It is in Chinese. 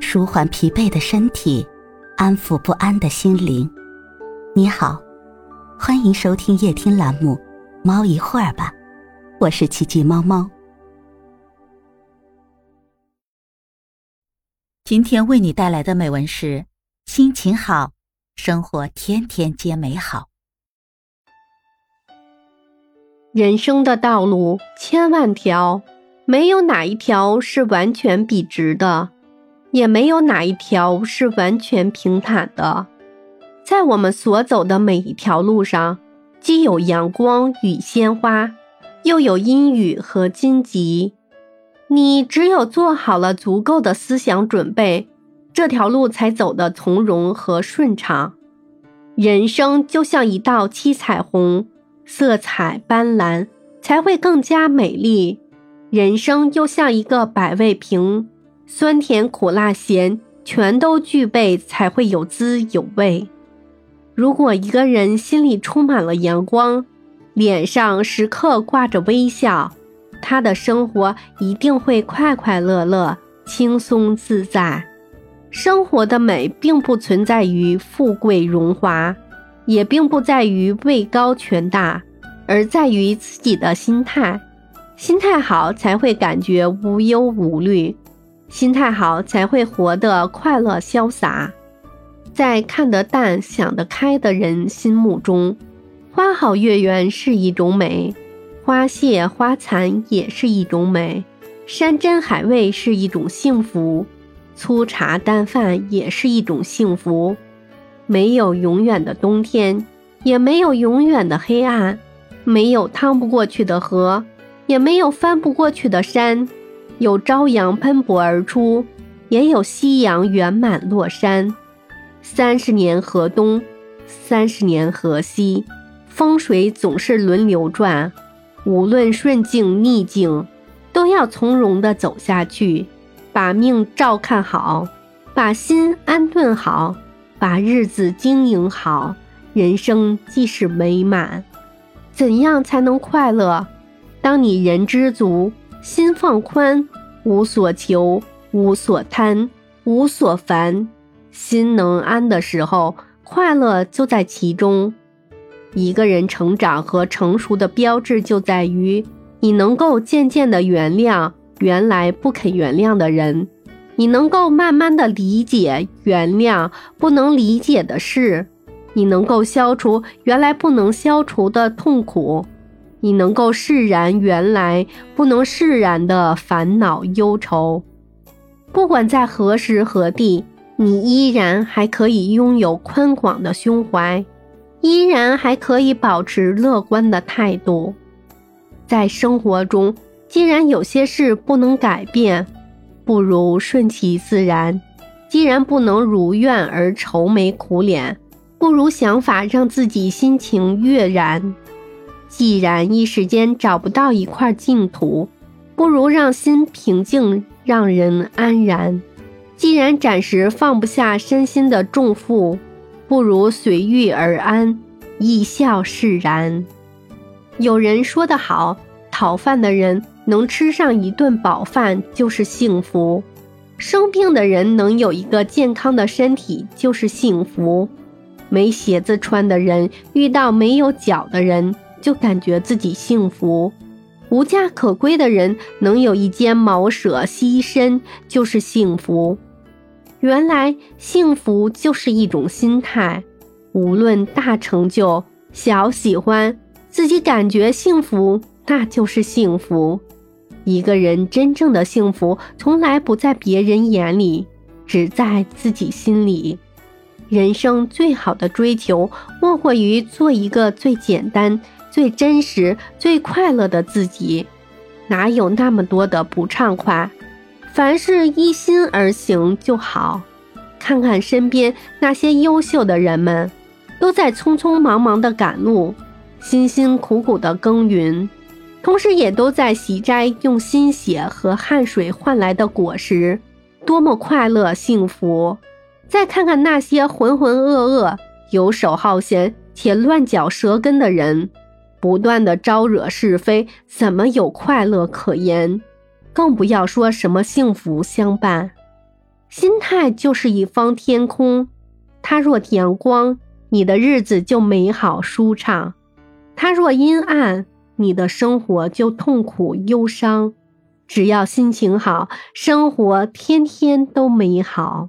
舒缓疲惫的身体，安抚不安的心灵。你好，欢迎收听夜听栏目《猫一会儿吧》，我是奇迹猫猫。今天为你带来的美文是：心情好，生活天天皆美好。人生的道路千万条，没有哪一条是完全笔直的，也没有哪一条是完全平坦的。在我们所走的每一条路上，既有阳光与鲜花，又有阴雨和荆棘。你只有做好了足够的思想准备，这条路才走得从容和顺畅。人生就像一道七彩虹。色彩斑斓才会更加美丽，人生又像一个百味瓶，酸甜苦辣咸全都具备才会有滋有味。如果一个人心里充满了阳光，脸上时刻挂着微笑，他的生活一定会快快乐乐、轻松自在。生活的美并不存在于富贵荣华。也并不在于位高权大，而在于自己的心态。心态好，才会感觉无忧无虑；心态好，才会活得快乐潇洒。在看得淡、想得开的人心目中，花好月圆是一种美，花谢花残也是一种美，山珍海味是一种幸福，粗茶淡饭也是一种幸福。没有永远的冬天，也没有永远的黑暗；没有趟不过去的河，也没有翻不过去的山。有朝阳喷薄而出，也有夕阳圆满落山。三十年河东，三十年河西，风水总是轮流转。无论顺境逆境，都要从容地走下去，把命照看好，把心安顿好。把日子经营好，人生即是美满。怎样才能快乐？当你人知足，心放宽，无所求，无所贪，无所烦，心能安的时候，快乐就在其中。一个人成长和成熟的标志就在于，你能够渐渐的原谅原来不肯原谅的人。你能够慢慢的理解、原谅不能理解的事，你能够消除原来不能消除的痛苦，你能够释然原来不能释然的烦恼忧愁。不管在何时何地，你依然还可以拥有宽广的胸怀，依然还可以保持乐观的态度。在生活中，既然有些事不能改变。不如顺其自然。既然不能如愿而愁眉苦脸，不如想法让自己心情悦然。既然一时间找不到一块净土，不如让心平静，让人安然。既然暂时放不下身心的重负，不如随遇而安，一笑释然。有人说得好，讨饭的人。能吃上一顿饱饭就是幸福，生病的人能有一个健康的身体就是幸福，没鞋子穿的人遇到没有脚的人就感觉自己幸福，无家可归的人能有一间茅舍栖身就是幸福。原来幸福就是一种心态，无论大成就小喜欢，自己感觉幸福那就是幸福。一个人真正的幸福，从来不在别人眼里，只在自己心里。人生最好的追求，莫过于做一个最简单、最真实、最快乐的自己。哪有那么多的不畅快？凡事依心而行就好。看看身边那些优秀的人们，都在匆匆忙忙的赶路，辛辛苦苦的耕耘。同时，也都在喜摘用心血和汗水换来的果实，多么快乐幸福！再看看那些浑浑噩噩、游手好闲且乱嚼舌根的人，不断的招惹是非，怎么有快乐可言？更不要说什么幸福相伴。心态就是一方天空，它若阳光，你的日子就美好舒畅；它若阴暗，你的生活就痛苦忧伤。只要心情好，生活天天都美好。